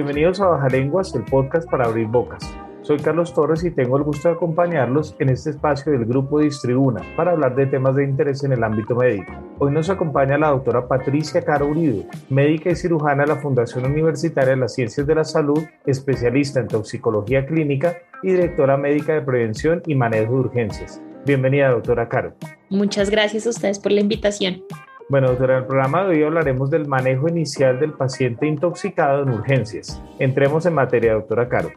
Bienvenidos a Baja Lenguas, el podcast para abrir bocas. Soy Carlos Torres y tengo el gusto de acompañarlos en este espacio del Grupo Distribuna para hablar de temas de interés en el ámbito médico. Hoy nos acompaña la doctora Patricia Caro Uribe, médica y cirujana de la Fundación Universitaria de las Ciencias de la Salud, especialista en toxicología clínica y directora médica de prevención y manejo de urgencias. Bienvenida, doctora Caro. Muchas gracias a ustedes por la invitación. Bueno, en el programa de hoy hablaremos del manejo inicial del paciente intoxicado en urgencias. Entremos en materia, doctora Caro.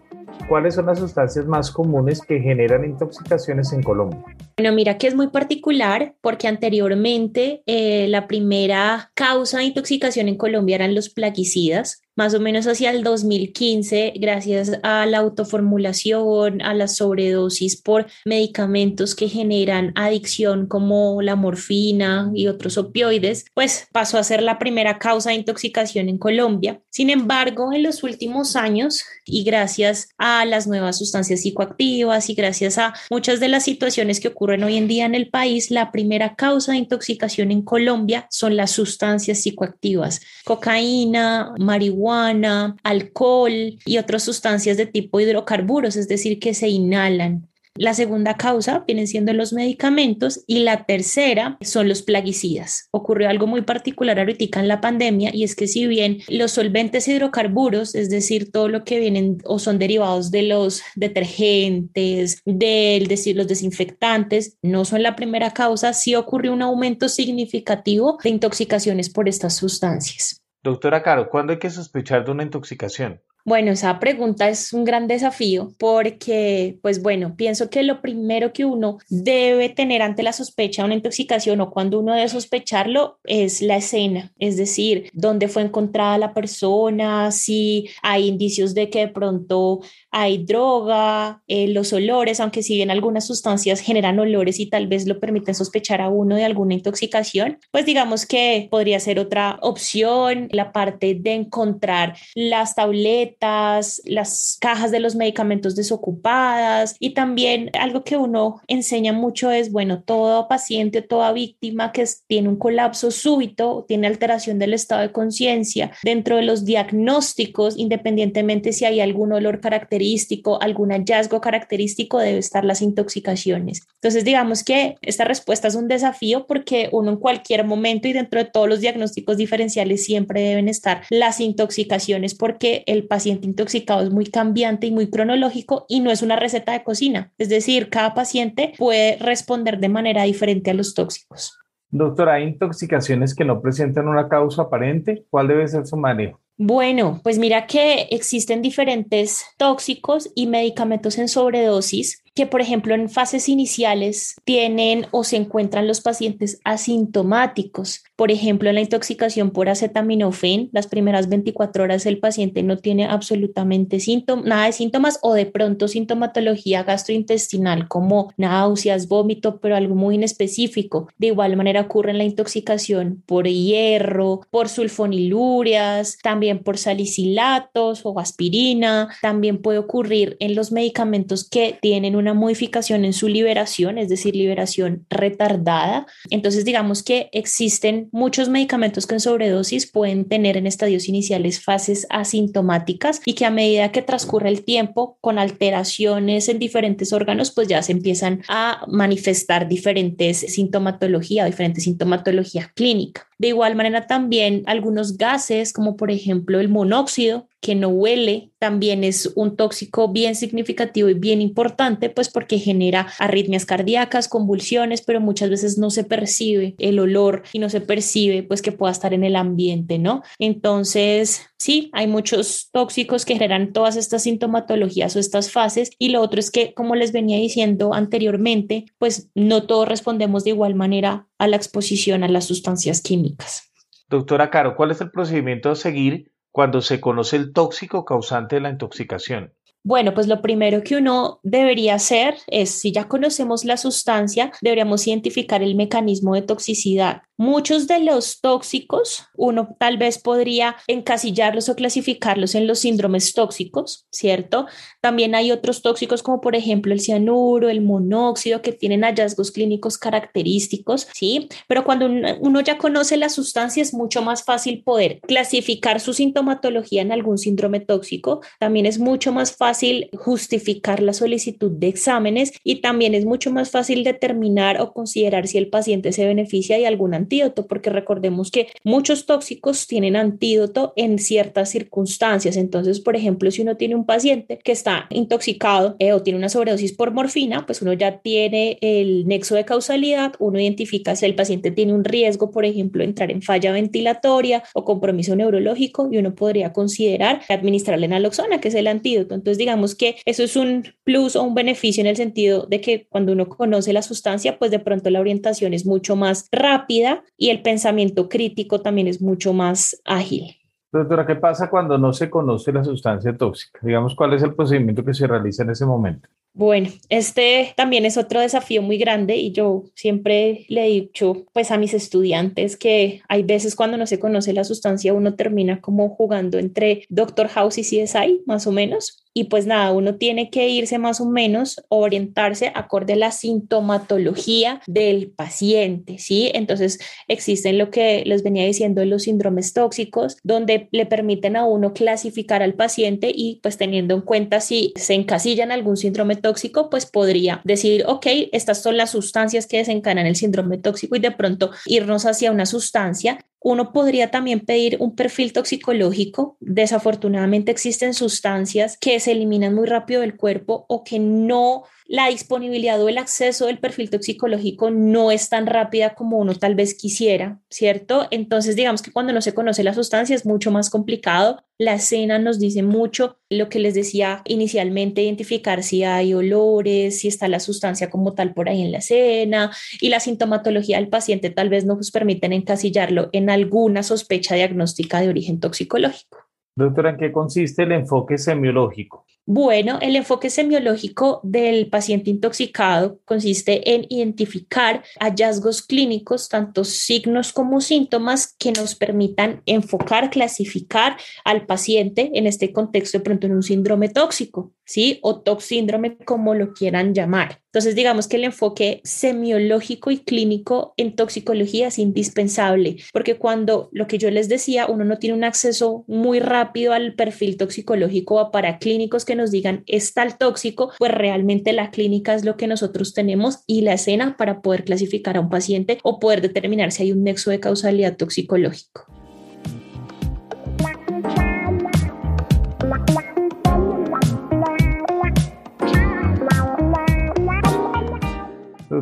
¿Cuáles son las sustancias más comunes que generan intoxicaciones en Colombia? Bueno, mira que es muy particular porque anteriormente eh, la primera causa de intoxicación en Colombia eran los plaguicidas más o menos hacia el 2015, gracias a la autoformulación, a la sobredosis por medicamentos que generan adicción como la morfina y otros opioides, pues pasó a ser la primera causa de intoxicación en Colombia. Sin embargo, en los últimos años y gracias a las nuevas sustancias psicoactivas y gracias a muchas de las situaciones que ocurren hoy en día en el país, la primera causa de intoxicación en Colombia son las sustancias psicoactivas, cocaína, marihuana, alcohol y otras sustancias de tipo hidrocarburos, es decir, que se inhalan. La segunda causa vienen siendo los medicamentos y la tercera son los plaguicidas. Ocurrió algo muy particular ahorita en la pandemia y es que si bien los solventes hidrocarburos, es decir, todo lo que vienen o son derivados de los detergentes, de los desinfectantes, no son la primera causa, sí ocurrió un aumento significativo de intoxicaciones por estas sustancias. Doctora Caro, ¿cuándo hay que sospechar de una intoxicación? Bueno, esa pregunta es un gran desafío porque, pues bueno, pienso que lo primero que uno debe tener ante la sospecha de una intoxicación o cuando uno debe sospecharlo es la escena, es decir, dónde fue encontrada la persona, si hay indicios de que de pronto hay droga, eh, los olores, aunque si bien algunas sustancias generan olores y tal vez lo permiten sospechar a uno de alguna intoxicación, pues digamos que podría ser otra opción la parte de encontrar las tabletas las cajas de los medicamentos desocupadas y también algo que uno enseña mucho es, bueno, todo paciente toda víctima que tiene un colapso súbito, tiene alteración del estado de conciencia, dentro de los diagnósticos, independientemente si hay algún olor característico, algún hallazgo característico, debe estar las intoxicaciones. Entonces, digamos que esta respuesta es un desafío porque uno en cualquier momento y dentro de todos los diagnósticos diferenciales siempre deben estar las intoxicaciones porque el paciente paciente intoxicado es muy cambiante y muy cronológico y no es una receta de cocina. Es decir, cada paciente puede responder de manera diferente a los tóxicos. Doctora, ¿hay intoxicaciones que no presentan una causa aparente? ¿Cuál debe ser su manejo? Bueno, pues mira que existen diferentes tóxicos y medicamentos en sobredosis que, por ejemplo, en fases iniciales tienen o se encuentran los pacientes asintomáticos. Por ejemplo, en la intoxicación por acetaminofén, las primeras 24 horas el paciente no tiene absolutamente nada de síntomas o de pronto sintomatología gastrointestinal como náuseas, vómito, pero algo muy inespecífico. De igual manera ocurre en la intoxicación por hierro, por sulfonilurias, también por salicilatos o aspirina. También puede ocurrir en los medicamentos que tienen un una modificación en su liberación, es decir, liberación retardada. Entonces, digamos que existen muchos medicamentos que en sobredosis pueden tener en estadios iniciales fases asintomáticas y que a medida que transcurre el tiempo con alteraciones en diferentes órganos, pues ya se empiezan a manifestar diferentes sintomatología, diferentes sintomatología clínica. De igual manera, también algunos gases, como por ejemplo el monóxido, que no huele, también es un tóxico bien significativo y bien importante, pues porque genera arritmias cardíacas, convulsiones, pero muchas veces no se percibe el olor y no se percibe pues que pueda estar en el ambiente, ¿no? Entonces, sí, hay muchos tóxicos que generan todas estas sintomatologías o estas fases y lo otro es que, como les venía diciendo anteriormente, pues no todos respondemos de igual manera a la exposición a las sustancias químicas. Doctora Caro, ¿cuál es el procedimiento a seguir cuando se conoce el tóxico causante de la intoxicación? Bueno, pues lo primero que uno debería hacer es, si ya conocemos la sustancia, deberíamos identificar el mecanismo de toxicidad. Muchos de los tóxicos, uno tal vez podría encasillarlos o clasificarlos en los síndromes tóxicos, ¿cierto? También hay otros tóxicos como por ejemplo el cianuro, el monóxido, que tienen hallazgos clínicos característicos, ¿sí? Pero cuando uno ya conoce la sustancia es mucho más fácil poder clasificar su sintomatología en algún síndrome tóxico. También es mucho más fácil justificar la solicitud de exámenes y también es mucho más fácil determinar o considerar si el paciente se beneficia de alguna antídoto, porque recordemos que muchos tóxicos tienen antídoto en ciertas circunstancias. Entonces, por ejemplo, si uno tiene un paciente que está intoxicado eh, o tiene una sobredosis por morfina, pues uno ya tiene el nexo de causalidad, uno identifica si el paciente tiene un riesgo, por ejemplo, entrar en falla ventilatoria o compromiso neurológico y uno podría considerar administrarle naloxona, que es el antídoto. Entonces, digamos que eso es un plus o un beneficio en el sentido de que cuando uno conoce la sustancia, pues de pronto la orientación es mucho más rápida y el pensamiento crítico también es mucho más ágil. Doctora, ¿qué pasa cuando no se conoce la sustancia tóxica? Digamos, ¿cuál es el procedimiento que se realiza en ese momento? Bueno, este también es otro desafío muy grande y yo siempre le he dicho pues a mis estudiantes que hay veces cuando no se conoce la sustancia uno termina como jugando entre Doctor House y CSI, más o menos. Y pues nada, uno tiene que irse más o menos, orientarse acorde a la sintomatología del paciente, ¿sí? Entonces existen lo que les venía diciendo los síndromes tóxicos, donde le permiten a uno clasificar al paciente y pues teniendo en cuenta si se encasilla en algún síndrome tóxico, pues podría decir, ok, estas son las sustancias que desencadenan el síndrome tóxico y de pronto irnos hacia una sustancia uno podría también pedir un perfil toxicológico. Desafortunadamente existen sustancias que se eliminan muy rápido del cuerpo o que no la disponibilidad o el acceso del perfil toxicológico no es tan rápida como uno tal vez quisiera, ¿cierto? Entonces, digamos que cuando no se conoce la sustancia es mucho más complicado. La escena nos dice mucho lo que les decía inicialmente, identificar si hay olores, si está la sustancia como tal por ahí en la escena y la sintomatología del paciente tal vez no nos permiten encasillarlo en alguna sospecha diagnóstica de origen toxicológico. Doctora, ¿en qué consiste el enfoque semiológico? Bueno, el enfoque semiológico del paciente intoxicado consiste en identificar hallazgos clínicos, tanto signos como síntomas, que nos permitan enfocar, clasificar al paciente en este contexto, de pronto en un síndrome tóxico, ¿sí? O toxíndrome, como lo quieran llamar. Entonces, digamos que el enfoque semiológico y clínico en toxicología es indispensable, porque cuando lo que yo les decía, uno no tiene un acceso muy rápido al perfil toxicológico o para clínicos que nos digan está el tóxico, pues realmente la clínica es lo que nosotros tenemos y la escena para poder clasificar a un paciente o poder determinar si hay un nexo de causalidad toxicológico.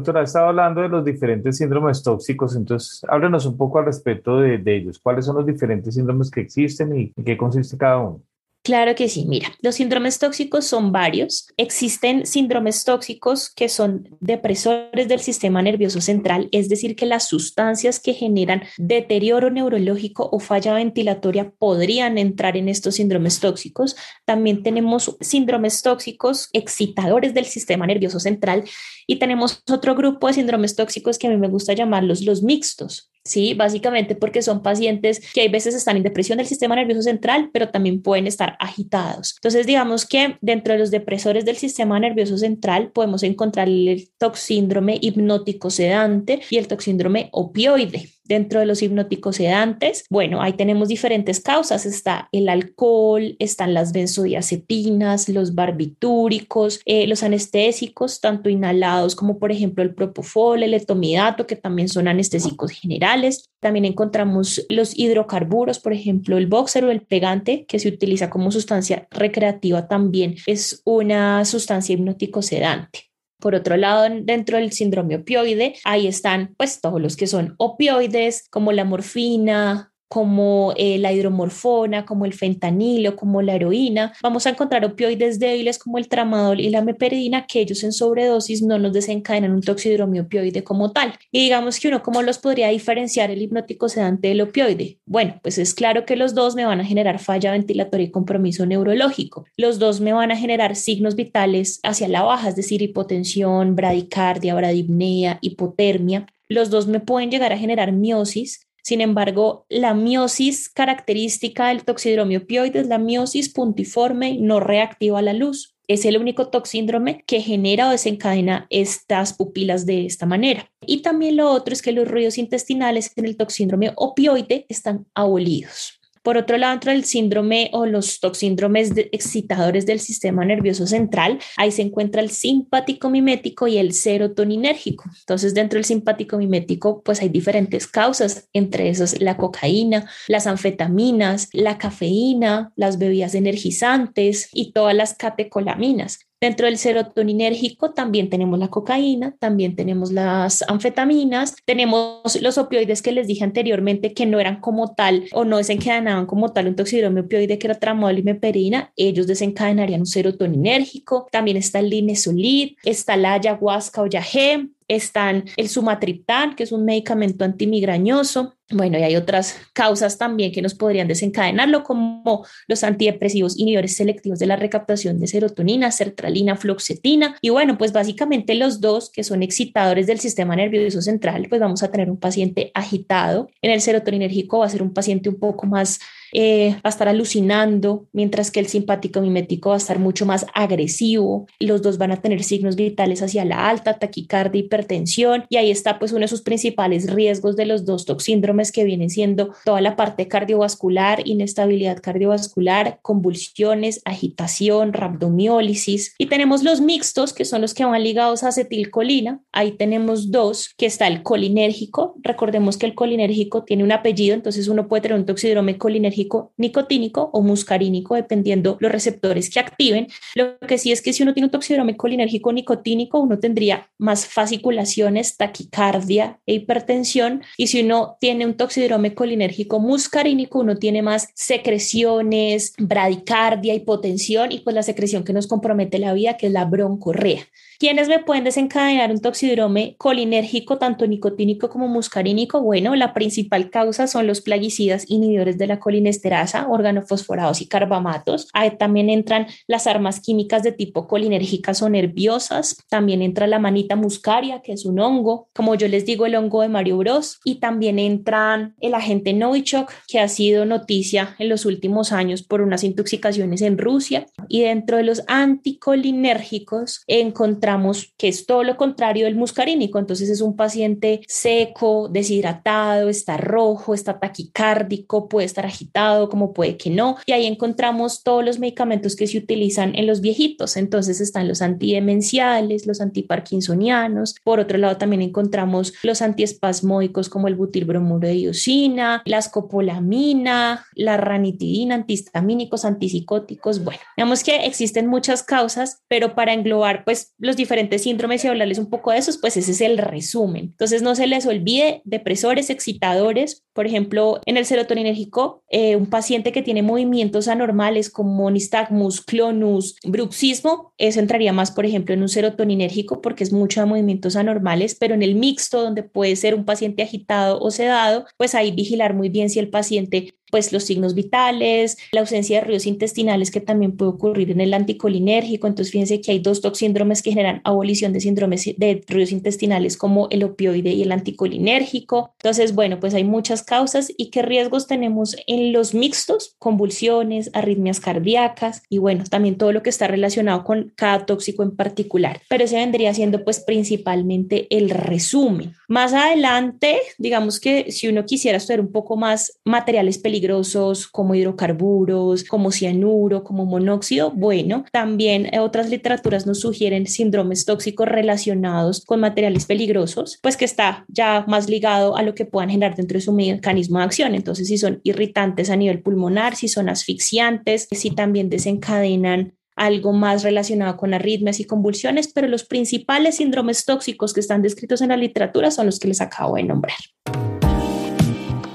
Doctora, estaba hablando de los diferentes síndromes tóxicos, entonces háblenos un poco al respecto de, de ellos. ¿Cuáles son los diferentes síndromes que existen y en qué consiste cada uno? Claro que sí, mira, los síndromes tóxicos son varios. Existen síndromes tóxicos que son depresores del sistema nervioso central, es decir, que las sustancias que generan deterioro neurológico o falla ventilatoria podrían entrar en estos síndromes tóxicos. También tenemos síndromes tóxicos excitadores del sistema nervioso central y tenemos otro grupo de síndromes tóxicos que a mí me gusta llamarlos los mixtos. Sí, básicamente porque son pacientes que hay veces están en depresión del sistema nervioso central, pero también pueden estar agitados. Entonces, digamos que dentro de los depresores del sistema nervioso central podemos encontrar el toxíndrome hipnótico sedante y el toxíndrome opioide. Dentro de los hipnóticos sedantes, bueno, ahí tenemos diferentes causas. Está el alcohol, están las benzodiazepinas, los barbitúricos, eh, los anestésicos, tanto inhalados como por ejemplo el propofol, el etomidato, que también son anestésicos generales. También encontramos los hidrocarburos, por ejemplo, el boxer o el pegante, que se utiliza como sustancia recreativa también es una sustancia hipnótico sedante. Por otro lado, dentro del síndrome opioide, ahí están pues todos los que son opioides, como la morfina, como eh, la hidromorfona, como el fentanilo, como la heroína. Vamos a encontrar opioides débiles como el tramadol y la meperidina que ellos en sobredosis no nos desencadenan un toxidromio opioide como tal. Y digamos que uno, ¿cómo los podría diferenciar el hipnótico sedante del opioide? Bueno, pues es claro que los dos me van a generar falla ventilatoria y compromiso neurológico. Los dos me van a generar signos vitales hacia la baja, es decir, hipotensión, bradicardia, bradipnea, hipotermia. Los dos me pueden llegar a generar miosis, sin embargo, la miosis característica del toxidromio es la miosis puntiforme no reactiva a la luz. Es el único toxíndrome que genera o desencadena estas pupilas de esta manera. Y también lo otro es que los ruidos intestinales en el toxíndrome opioide están abolidos. Por otro lado, dentro del síndrome o los toxíndromes excitadores del sistema nervioso central, ahí se encuentra el simpático mimético y el serotoninérgico. Entonces, dentro del simpático mimético, pues hay diferentes causas, entre esas la cocaína, las anfetaminas, la cafeína, las bebidas energizantes y todas las catecolaminas. Dentro del serotoninérgico también tenemos la cocaína, también tenemos las anfetaminas, tenemos los opioides que les dije anteriormente que no eran como tal o no desencadenaban como tal un toxidromio opioide que era tramadol y meperina, ellos desencadenarían un serotoninérgico, también está el linesolid, está la ayahuasca o yagé, están el sumatriptán, que es un medicamento antimigrañoso. Bueno, y hay otras causas también que nos podrían desencadenarlo, como los antidepresivos inhibidores selectivos de la recaptación de serotonina, sertralina, floxetina. Y bueno, pues básicamente los dos que son excitadores del sistema nervioso central, pues vamos a tener un paciente agitado. En el serotoninérgico va a ser un paciente un poco más eh, va a estar alucinando, mientras que el simpático mimético va a estar mucho más agresivo. Los dos van a tener signos vitales hacia la alta, taquicardia, hipertensión, y ahí está pues uno de sus principales riesgos de los dos toxíndromes que vienen siendo toda la parte cardiovascular, inestabilidad cardiovascular, convulsiones, agitación, rhabdomiólisis. Y tenemos los mixtos, que son los que van ligados a acetilcolina. Ahí tenemos dos, que está el colinérgico. Recordemos que el colinérgico tiene un apellido, entonces uno puede tener un toxídrome colinérgico nicotínico o muscarínico, dependiendo los receptores que activen. Lo que sí es que si uno tiene un toxidrome colinérgico nicotínico, uno tendría más fasciculaciones, taquicardia e hipertensión. Y si uno tiene un toxidrome colinérgico muscarínico, uno tiene más secreciones, bradicardia, hipotensión y pues la secreción que nos compromete la vida, que es la broncorrea. ¿Quiénes me pueden desencadenar un toxidrome colinérgico, tanto nicotínico como muscarínico? Bueno, la principal causa son los plaguicidas inhibidores de la colinesterasa, organofosforados y carbamatos. Ahí también entran las armas químicas de tipo colinérgicas o nerviosas. También entra la manita muscaria, que es un hongo, como yo les digo, el hongo de Mario Bros. Y también entran el agente Novichok, que ha sido noticia en los últimos años por unas intoxicaciones en Rusia. Y dentro de los anticolinérgicos encontramos que es todo lo contrario del muscarínico. Entonces es un paciente seco, deshidratado, está rojo, está taquicárdico, puede estar agitado, como puede que no. Y ahí encontramos todos los medicamentos que se utilizan en los viejitos. Entonces están los antidemenciales, los antiparkinsonianos. Por otro lado, también encontramos los antiespasmódicos como el butilbromuro de diosina, la escopolamina, la ranitidina, antihistamínicos, antipsicóticos. Bueno, digamos que existen muchas causas, pero para englobar pues los diferentes síndromes y hablarles un poco de esos, pues ese es el resumen. Entonces no se les olvide depresores, excitadores, por ejemplo, en el serotoninérgico, eh, un paciente que tiene movimientos anormales como nistagmus, clonus, bruxismo, eso entraría más, por ejemplo, en un serotoninérgico porque es mucho de movimientos anormales, pero en el mixto, donde puede ser un paciente agitado o sedado, pues ahí vigilar muy bien si el paciente pues los signos vitales, la ausencia de ruidos intestinales que también puede ocurrir en el anticolinérgico. Entonces, fíjense que hay dos toxíndromes que generan abolición de síndromes de ruidos intestinales como el opioide y el anticolinérgico. Entonces, bueno, pues hay muchas causas y qué riesgos tenemos en los mixtos, convulsiones, arritmias cardíacas y bueno, también todo lo que está relacionado con cada tóxico en particular. Pero ese vendría siendo pues principalmente el resumen. Más adelante, digamos que si uno quisiera estudiar un poco más materiales peligrosos, como hidrocarburos, como cianuro, como monóxido. Bueno, también otras literaturas nos sugieren síndromes tóxicos relacionados con materiales peligrosos, pues que está ya más ligado a lo que puedan generar dentro de su mecanismo de acción. Entonces, si son irritantes a nivel pulmonar, si son asfixiantes, si también desencadenan algo más relacionado con arritmias y convulsiones, pero los principales síndromes tóxicos que están descritos en la literatura son los que les acabo de nombrar.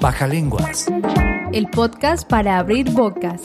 Baja Lenguas. El podcast para abrir bocas.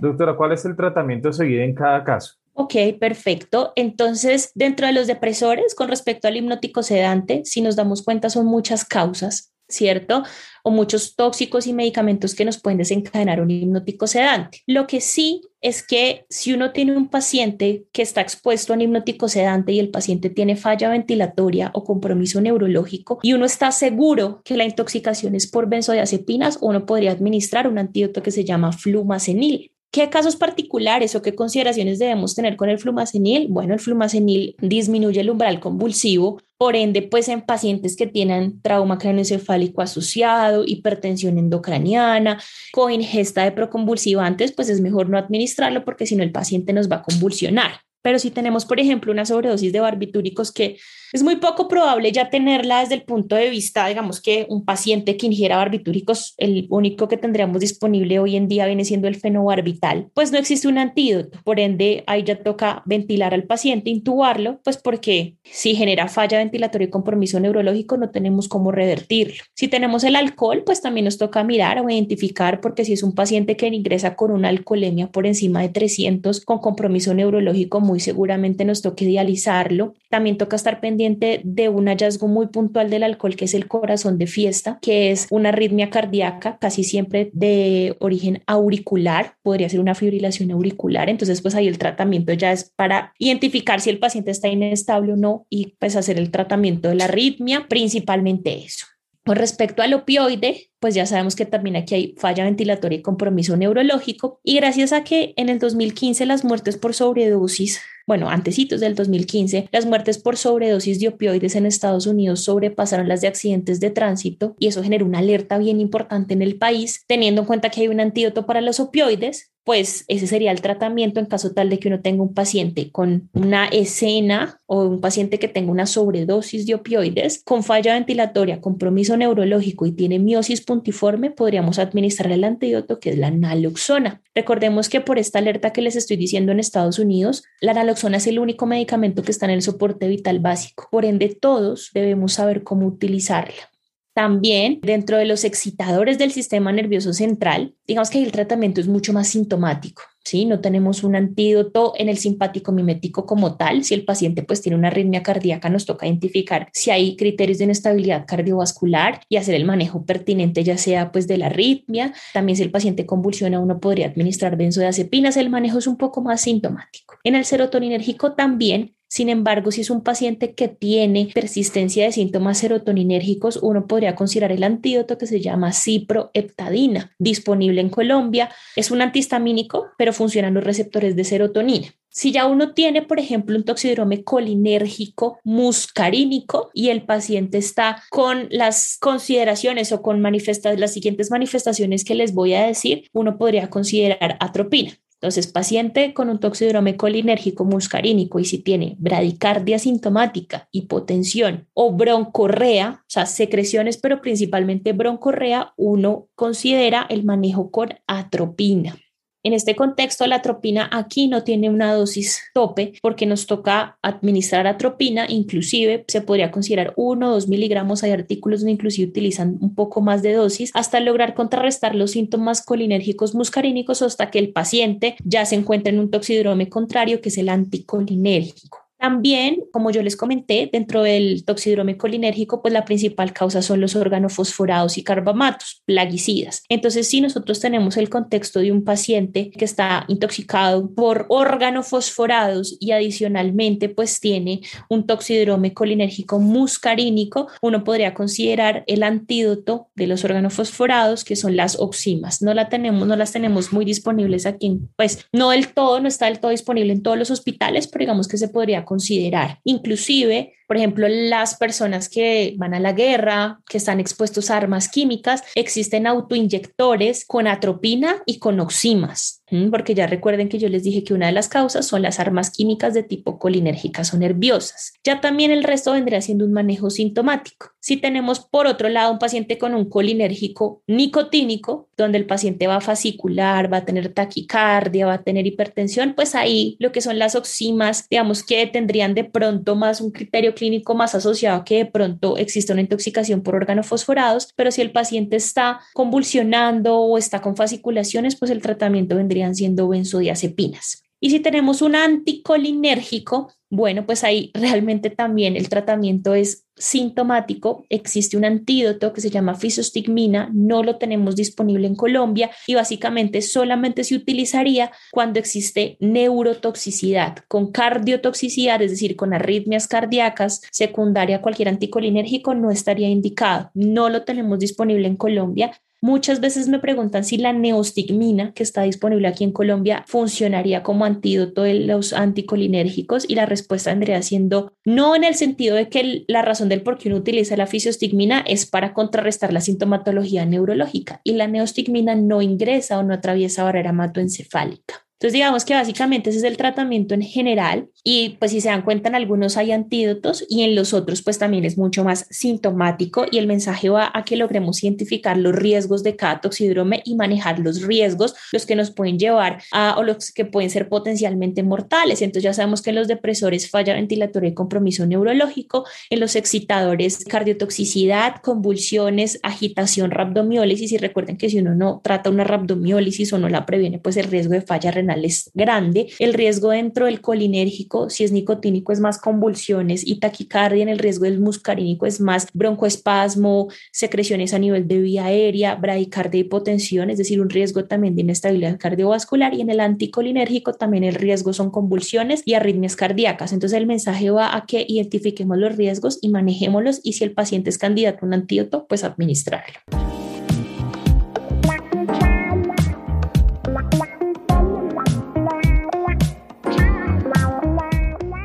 Doctora, ¿cuál es el tratamiento a seguir en cada caso? Ok, perfecto. Entonces, dentro de los depresores, con respecto al hipnótico sedante, si nos damos cuenta, son muchas causas. ¿cierto? O muchos tóxicos y medicamentos que nos pueden desencadenar un hipnótico sedante. Lo que sí es que si uno tiene un paciente que está expuesto a un hipnótico sedante y el paciente tiene falla ventilatoria o compromiso neurológico y uno está seguro que la intoxicación es por benzodiazepinas, uno podría administrar un antídoto que se llama flumacenil. ¿Qué casos particulares o qué consideraciones debemos tener con el flumacenil? Bueno, el flumacenil disminuye el umbral convulsivo, por ende, pues en pacientes que tienen trauma craneoencefálico asociado, hipertensión endocraniana, coingesta de proconvulsivantes, pues es mejor no administrarlo porque si no el paciente nos va a convulsionar. Pero si tenemos, por ejemplo, una sobredosis de barbitúricos que es muy poco probable ya tenerla desde el punto de vista, digamos que un paciente que ingiera barbitúricos, el único que tendríamos disponible hoy en día viene siendo el fenobarbital, pues no existe un antídoto. Por ende, ahí ya toca ventilar al paciente, intubarlo, pues porque si genera falla ventilatoria y compromiso neurológico, no tenemos cómo revertirlo. Si tenemos el alcohol, pues también nos toca mirar o identificar, porque si es un paciente que ingresa con una alcoholemia por encima de 300 con compromiso neurológico, muy seguramente nos toca dializarlo. También toca estar pendiente de un hallazgo muy puntual del alcohol, que es el corazón de fiesta, que es una arritmia cardíaca casi siempre de origen auricular, podría ser una fibrilación auricular. Entonces, pues ahí el tratamiento ya es para identificar si el paciente está inestable o no y pues hacer el tratamiento de la arritmia, principalmente eso. Con respecto al opioide, pues ya sabemos que también aquí hay falla ventilatoria y compromiso neurológico. Y gracias a que en el 2015 las muertes por sobredosis bueno, antecitos del 2015, las muertes por sobredosis de opioides en Estados Unidos sobrepasaron las de accidentes de tránsito y eso generó una alerta bien importante en el país, teniendo en cuenta que hay un antídoto para los opioides, pues ese sería el tratamiento en caso tal de que uno tenga un paciente con una escena o un paciente que tenga una sobredosis de opioides con falla ventilatoria, compromiso neurológico y tiene miosis puntiforme, podríamos administrar el antídoto que es la naloxona. Recordemos que por esta alerta que les estoy diciendo en Estados Unidos, la naloxona es el único medicamento que está en el soporte vital básico. Por ende, todos debemos saber cómo utilizarla. También dentro de los excitadores del sistema nervioso central, digamos que el tratamiento es mucho más sintomático. ¿Sí? No tenemos un antídoto en el simpático mimético como tal. Si el paciente pues tiene una arritmia cardíaca, nos toca identificar si hay criterios de inestabilidad cardiovascular y hacer el manejo pertinente, ya sea pues de la arritmia. También si el paciente convulsiona, uno podría administrar benzodiazepinas. El manejo es un poco más sintomático. En el serotoninérgico también sin embargo, si es un paciente que tiene persistencia de síntomas serotoninérgicos, uno podría considerar el antídoto que se llama ciproheptadina, disponible en Colombia. Es un antihistamínico, pero funcionan los receptores de serotonina. Si ya uno tiene, por ejemplo, un toxidrome colinérgico muscarínico y el paciente está con las consideraciones o con las siguientes manifestaciones que les voy a decir, uno podría considerar atropina. Entonces, paciente con un toxidrome colinérgico muscarínico y si tiene bradicardia sintomática, hipotensión o broncorrea, o sea, secreciones, pero principalmente broncorrea, uno considera el manejo con atropina. En este contexto, la atropina aquí no tiene una dosis tope porque nos toca administrar atropina, inclusive se podría considerar 1 o 2 miligramos, hay artículos donde inclusive utilizan un poco más de dosis hasta lograr contrarrestar los síntomas colinérgicos muscarínicos hasta que el paciente ya se encuentra en un toxidrome contrario que es el anticolinérgico. También, como yo les comenté, dentro del toxidrome colinérgico, pues la principal causa son los organofosforados y carbamatos, plaguicidas. Entonces, si nosotros tenemos el contexto de un paciente que está intoxicado por organofosforados y adicionalmente pues tiene un toxidrome colinérgico muscarínico, uno podría considerar el antídoto de los organofosforados, que son las oximas. No la tenemos, no las tenemos muy disponibles aquí, pues no del todo, no está del todo disponible en todos los hospitales, pero digamos que se podría considerar. Inclusive por ejemplo, las personas que van a la guerra, que están expuestos a armas químicas, existen autoinyectores con atropina y con oximas, porque ya recuerden que yo les dije que una de las causas son las armas químicas de tipo colinérgicas o nerviosas. Ya también el resto vendría siendo un manejo sintomático. Si tenemos por otro lado un paciente con un colinérgico nicotínico, donde el paciente va a fascicular, va a tener taquicardia, va a tener hipertensión, pues ahí lo que son las oximas, digamos que tendrían de pronto más un criterio clínico más asociado a que de pronto existe una intoxicación por organofosforados, pero si el paciente está convulsionando o está con fasciculaciones, pues el tratamiento vendrían siendo benzodiazepinas. Y si tenemos un anticolinérgico, bueno, pues ahí realmente también el tratamiento es sintomático. Existe un antídoto que se llama fisostigmina, no lo tenemos disponible en Colombia y básicamente solamente se utilizaría cuando existe neurotoxicidad, con cardiotoxicidad, es decir, con arritmias cardíacas secundaria a cualquier anticolinérgico no estaría indicado. No lo tenemos disponible en Colombia Muchas veces me preguntan si la neostigmina, que está disponible aquí en Colombia, funcionaría como antídoto de los anticolinérgicos y la respuesta vendría siendo no en el sentido de que la razón del por qué uno utiliza la fisiostigmina es para contrarrestar la sintomatología neurológica y la neostigmina no ingresa o no atraviesa barrera hematoencefálica. Entonces, digamos que básicamente ese es el tratamiento en general y pues si se dan cuenta en algunos hay antídotos y en los otros pues también es mucho más sintomático y el mensaje va a que logremos identificar los riesgos de cada toxidrome y manejar los riesgos, los que nos pueden llevar a o los que pueden ser potencialmente mortales. Entonces ya sabemos que en los depresores falla ventilatoria y compromiso neurológico, en los excitadores cardiotoxicidad, convulsiones, agitación, rabdomiólisis y recuerden que si uno no trata una rabdomiólisis o no la previene pues el riesgo de falla renal es grande. El riesgo dentro del colinérgico, si es nicotínico, es más convulsiones y taquicardia. En el riesgo del muscarínico es más broncoespasmo, secreciones a nivel de vía aérea, bradicardia hipotensión, es decir, un riesgo también de inestabilidad cardiovascular. Y en el anticolinérgico también el riesgo son convulsiones y arritmias cardíacas. Entonces el mensaje va a que identifiquemos los riesgos y manejémoslos y si el paciente es candidato a un antídoto, pues administrarlo.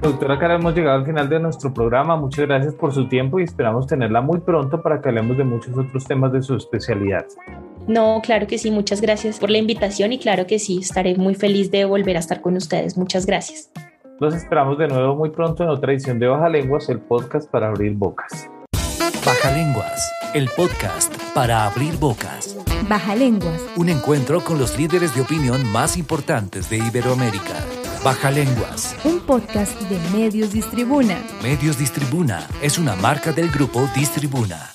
Doctora Cara, hemos llegado al final de nuestro programa. Muchas gracias por su tiempo y esperamos tenerla muy pronto para que hablemos de muchos otros temas de su especialidad. No, claro que sí, muchas gracias por la invitación y claro que sí, estaré muy feliz de volver a estar con ustedes. Muchas gracias. Los esperamos de nuevo muy pronto en otra edición de Baja Lenguas, el podcast para abrir bocas. Baja Lenguas, el podcast para abrir bocas. Baja Lenguas. Un encuentro con los líderes de opinión más importantes de Iberoamérica. Baja Lenguas. Un podcast de Medios Distribuna. Medios Distribuna es una marca del grupo Distribuna.